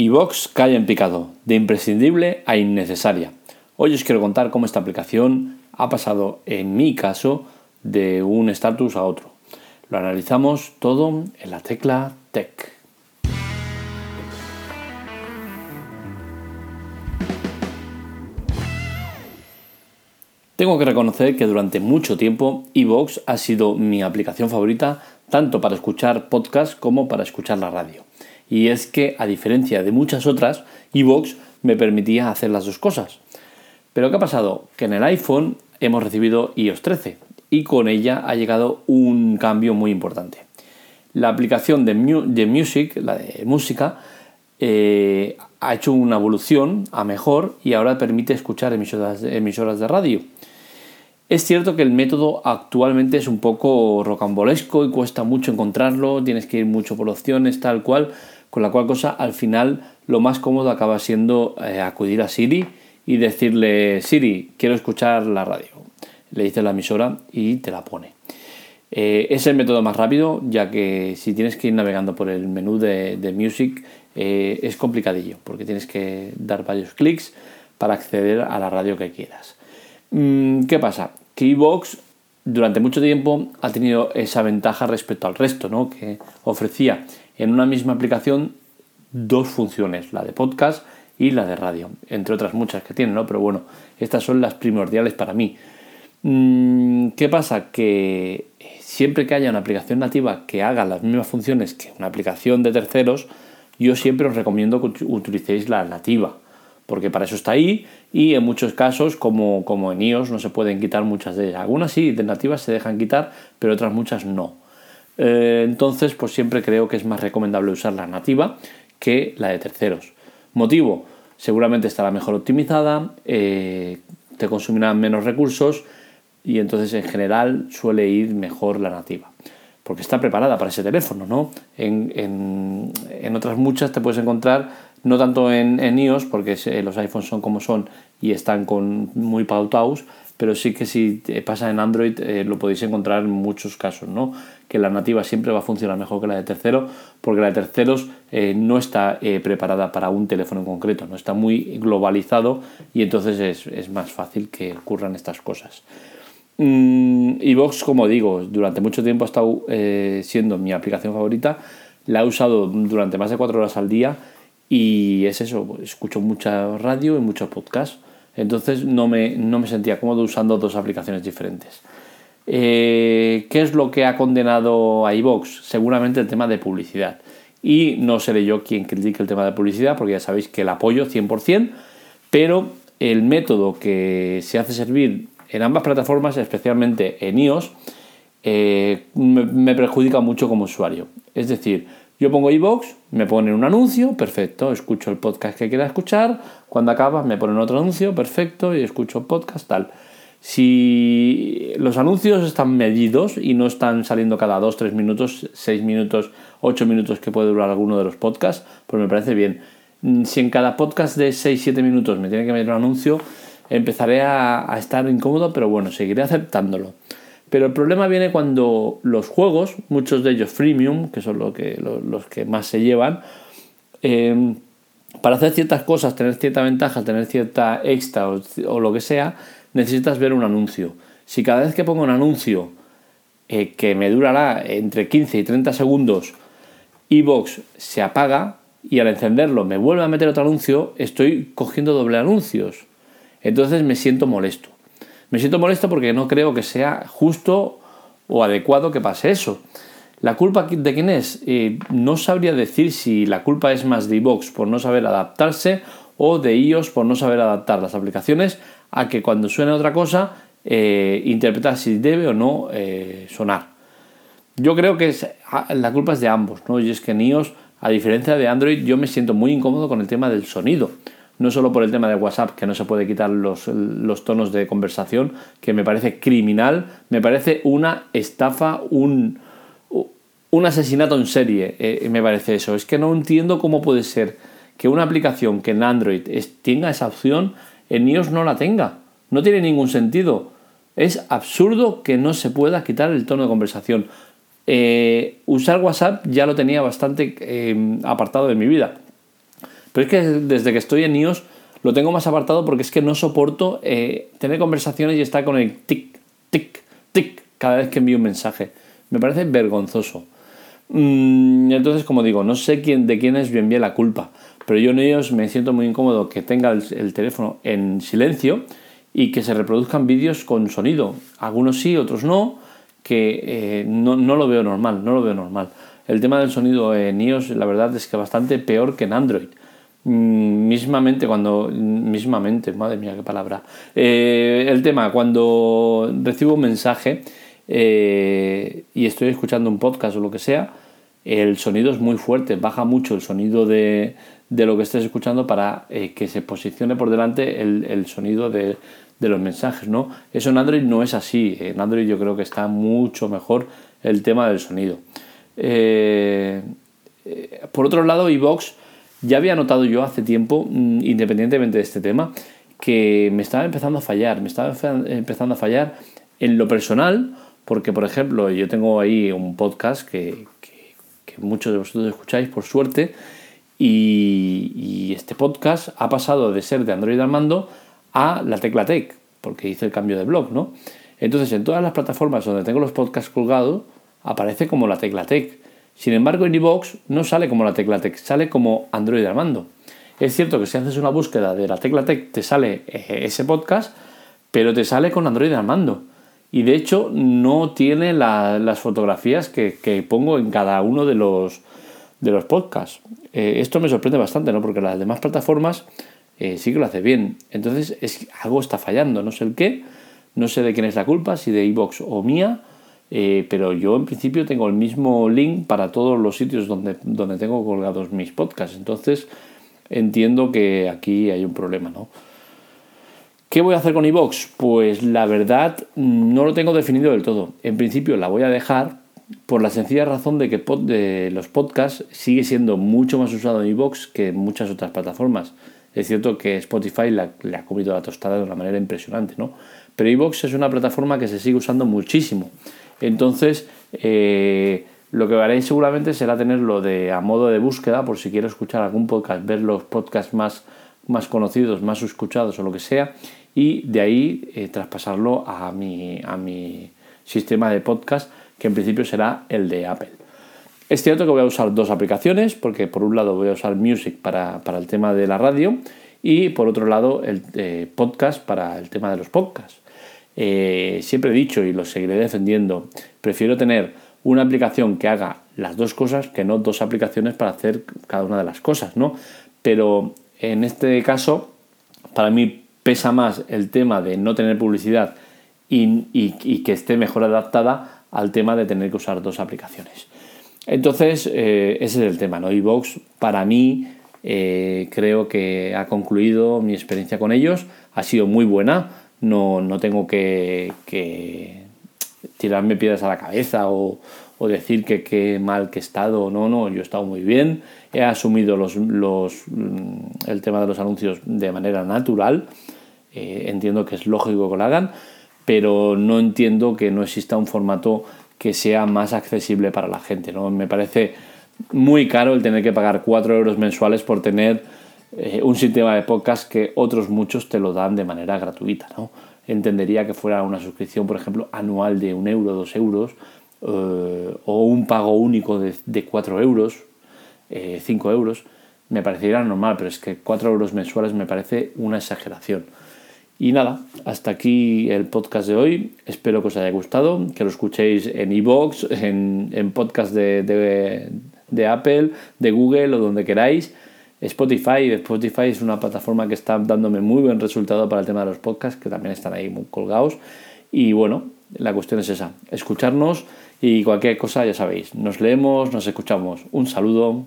iVox cae en picado, de imprescindible a innecesaria. Hoy os quiero contar cómo esta aplicación ha pasado, en mi caso, de un status a otro. Lo analizamos todo en la tecla Tech. Tengo que reconocer que durante mucho tiempo iVox ha sido mi aplicación favorita tanto para escuchar podcast como para escuchar la radio y es que, a diferencia de muchas otras, iVoox me permitía hacer las dos cosas. Pero ¿qué ha pasado? Que en el iPhone hemos recibido iOS 13 y con ella ha llegado un cambio muy importante. La aplicación de, Music, la de música, eh, ha hecho una evolución a mejor y ahora permite escuchar emisoras, emisoras de radio. Es cierto que el método actualmente es un poco rocambolesco y cuesta mucho encontrarlo, tienes que ir mucho por opciones, tal cual, con la cual cosa al final lo más cómodo acaba siendo eh, acudir a Siri y decirle Siri, quiero escuchar la radio. Le dice la emisora y te la pone. Eh, es el método más rápido, ya que si tienes que ir navegando por el menú de, Music eh, es complicadillo, porque tienes que dar varios clics para acceder a la radio que quieras. Mm, ¿Qué pasa? Que durante mucho tiempo ha tenido esa ventaja respecto al resto, ¿no? que ofrecía en una misma aplicación dos funciones, la de podcast y la de radio, entre otras muchas que tiene, ¿no? Pero bueno, estas son las primordiales para mí. Mm, ¿Qué pasa? Que siempre que haya una aplicación nativa que haga las mismas funciones que una aplicación de terceros, yo siempre os recomiendo que utilicéis la nativa, porque para eso está ahí y en muchos casos, como, como en iOS, no se pueden quitar muchas de ellas. Algunas sí, de nativas se dejan quitar, pero otras muchas no. Eh, entonces, pues siempre creo que es más recomendable usar la nativa que la de terceros. Motivo, seguramente estará mejor optimizada, eh, te consumirá menos recursos y entonces en general suele ir mejor la nativa. Porque está preparada para ese teléfono, ¿no? En, otras muchas te puedes encontrar, no tanto en, iOS, porque los iPhones son como son y están con muy pautados, pero sí que si pasa en Android eh, lo podéis encontrar en muchos casos, ¿no? Que la nativa siempre va a funcionar mejor que la de tercero, porque la de terceros eh, no está eh, preparada para un teléfono en concreto, no está muy globalizado y entonces es, más fácil que ocurran estas cosas. Mm, y Vox, como digo, durante mucho tiempo ha estado siendo mi aplicación favorita, la he usado durante más de cuatro horas al día y es eso, escucho mucha radio y muchos podcasts entonces no me, no me sentía cómodo usando dos aplicaciones diferentes. Eh, ¿Qué es lo que ha condenado a iVox? Seguramente el tema de publicidad. Y no seré yo quien critique el tema de publicidad, porque ya sabéis que el apoyo 100%, pero el método que se hace servir en ambas plataformas, especialmente en iOS, eh, me, me, perjudica mucho como usuario. Es decir, yo pongo iVox, me ponen un anuncio, perfecto, escucho el podcast que quiera escuchar, cuando acaba me ponen otro anuncio, perfecto, y escucho podcast, tal. Si los anuncios están medidos y no están saliendo cada 2, 3 minutos, 6 minutos, 8 minutos que puede durar alguno de los podcasts, pues me parece bien. Mm, si en cada podcast de 6, 7 minutos me tiene que meter un anuncio, empezaré a estar incómodo, pero bueno, seguiré aceptándolo. Pero el problema viene cuando los juegos, muchos de ellos freemium, que son que, los que más se llevan, em, para hacer ciertas cosas, tener cierta ventaja, tener cierta extra o, lo que sea, necesitas ver un anuncio. Si cada vez que pongo un anuncio eh, que me durará entre 15 y 30 segundos, iBox se apaga y al encenderlo me vuelve a meter otro anuncio, estoy cogiendo doble anuncios. Entonces me siento molesto. Me siento molesto porque no creo que sea justo o adecuado que pase eso. ¿La culpa de quién es? Eh, no sabría decir si la culpa es más de iVox por no saber adaptarse o de iOS por no saber adaptar las aplicaciones a que cuando suene otra cosa eh, interpretar si debe o no eh, sonar. Yo creo que ah, la culpa es de ambos, ¿no? Y es que en iOS, a diferencia de Android, yo me siento muy incómodo con el tema del sonido no solo por el tema de WhatsApp, que no se puede quitar los, tonos de conversación, que me parece criminal, me parece una estafa, un, un asesinato en serie, eh, me parece eso. Es que no entiendo cómo puede ser que una aplicación que en Android tenga esa opción, en iOS no la tenga. No tiene ningún sentido. Es absurdo que no se pueda quitar el tono de conversación. Eh, usar WhatsApp ya lo tenía bastante eh, apartado de mi vida Pero es que desde que estoy en iOS lo tengo más apartado porque es que no soporto eh, tener conversaciones y estar con el tic, tic, tic cada vez que envío un mensaje. Me parece vergonzoso. Mm, entonces, como digo, no sé quién, de quién es bien bien la culpa, pero yo en ellos me siento muy incómodo que tenga el, teléfono en silencio y que se reproduzcan vídeos con sonido. Algunos sí, otros no, que eh, no, no, lo veo normal, no lo veo normal. El tema del sonido en iOS, la verdad es que bastante peor que en Android. Mm, mismamente cuando mismamente madre mía qué palabra. Eh, el tema cuando recibo un mensaje eh, y estoy escuchando un podcast o lo que sea el sonido es muy fuerte baja mucho el sonido de, lo que estés escuchando para eh, que se posicione por delante el, sonido de, de, los mensajes no eso en Android no es así. En Android yo creo que está mucho mejor el tema del sonido. Por otro lado iVox ya había notado yo hace tiempo, mm, independientemente de este tema, que me estaba empezando a fallar, me estaba empezando a fallar en lo personal, porque por ejemplo yo tengo ahí un podcast que, muchos de vosotros escucháis por suerte, y, este podcast ha pasado de ser de Android Armando a la Tecla Tech, porque hice el cambio de blog, ¿no? Entonces en todas las plataformas donde tengo los podcasts colgados, aparece como la Tecla Tech. Sin embargo, en iVoox no sale como la tecla Tech, sale como Android Armando. Es cierto que si haces una búsqueda de la tecla Tech te sale eh, ese podcast, pero te sale con Android Armando. Y de hecho no tiene las fotografías que, pongo en cada uno de los, de los podcasts. Eh, esto me sorprende bastante, ¿no? Porque las demás plataformas eh, sí que lo hace bien. Entonces es, algo está fallando, no sé el qué, no sé de quién es la culpa, si de iVoox o mía eh, pero yo en principio tengo el mismo link para todos los sitios donde, donde tengo colgados mis podcasts. Entonces entiendo que aquí hay un problema, ¿no? ¿Qué voy a hacer con iVox? Pues la verdad no lo tengo definido del todo. En principio la voy a dejar por la sencilla razón de que los podcasts sigue siendo mucho más usado en iVox que en muchas otras plataformas. Es cierto que Spotify le ha comido la tostada de una manera impresionante, ¿no? Pero iVox es una plataforma que se sigue usando muchísimo. Entonces, eh, lo que haré seguramente será tenerlo de, a modo de búsqueda, por si quiero escuchar algún podcast, ver los podcasts más, más conocidos, más escuchados o lo que sea, y de ahí eh, traspasarlo a mi, a mi sistema de podcast, que en principio será el de Apple. Es cierto que voy a usar dos aplicaciones, porque por un lado voy a usar Music para, el tema de la radio y por otro lado el eh, podcast para el tema de los podcasts. Eh, siempre he dicho y lo seguiré defendiendo, prefiero tener una aplicación que haga las dos cosas que no dos aplicaciones para hacer cada una de las cosas, ¿no? Pero en este caso, para mí pesa más el tema de no tener publicidad y, que esté mejor adaptada al tema de tener que usar dos aplicaciones. Entonces, eh, ese es el tema, ¿no? iVox para mí eh, creo que ha concluido mi experiencia con ellos, ha sido muy buena no, no tengo que, tirarme piedras a la cabeza o, decir que qué mal que he estado. No, no, yo he estado muy bien. He asumido los, mm, el tema de los anuncios de manera natural. Eh, entiendo que es lógico que lo hagan, pero no entiendo que no exista un formato que sea más accesible para la gente. ¿no? Me parece muy caro el tener que pagar 4 euros mensuales por tener eh, un sistema de podcast que otros muchos te lo dan de manera gratuita. ¿no? Entendería que fuera una suscripción, por ejemplo, anual de un euro, dos euros, eh, o un pago único de, de 4 euros, eh, 5 euros. Me parecería normal, pero es que 4 euros mensuales me parece una exageración. Y nada, hasta aquí el podcast de hoy. Espero que os haya gustado, que lo escuchéis en iVoox, en, en podcast de, de Apple, de Google o donde queráis. Spotify, Spotify es una plataforma que está dándome muy buen resultado para el tema de los podcasts, que también están ahí muy colgados. Y bueno, la cuestión es esa, escucharnos y cualquier cosa ya sabéis, nos leemos, nos escuchamos. Un saludo.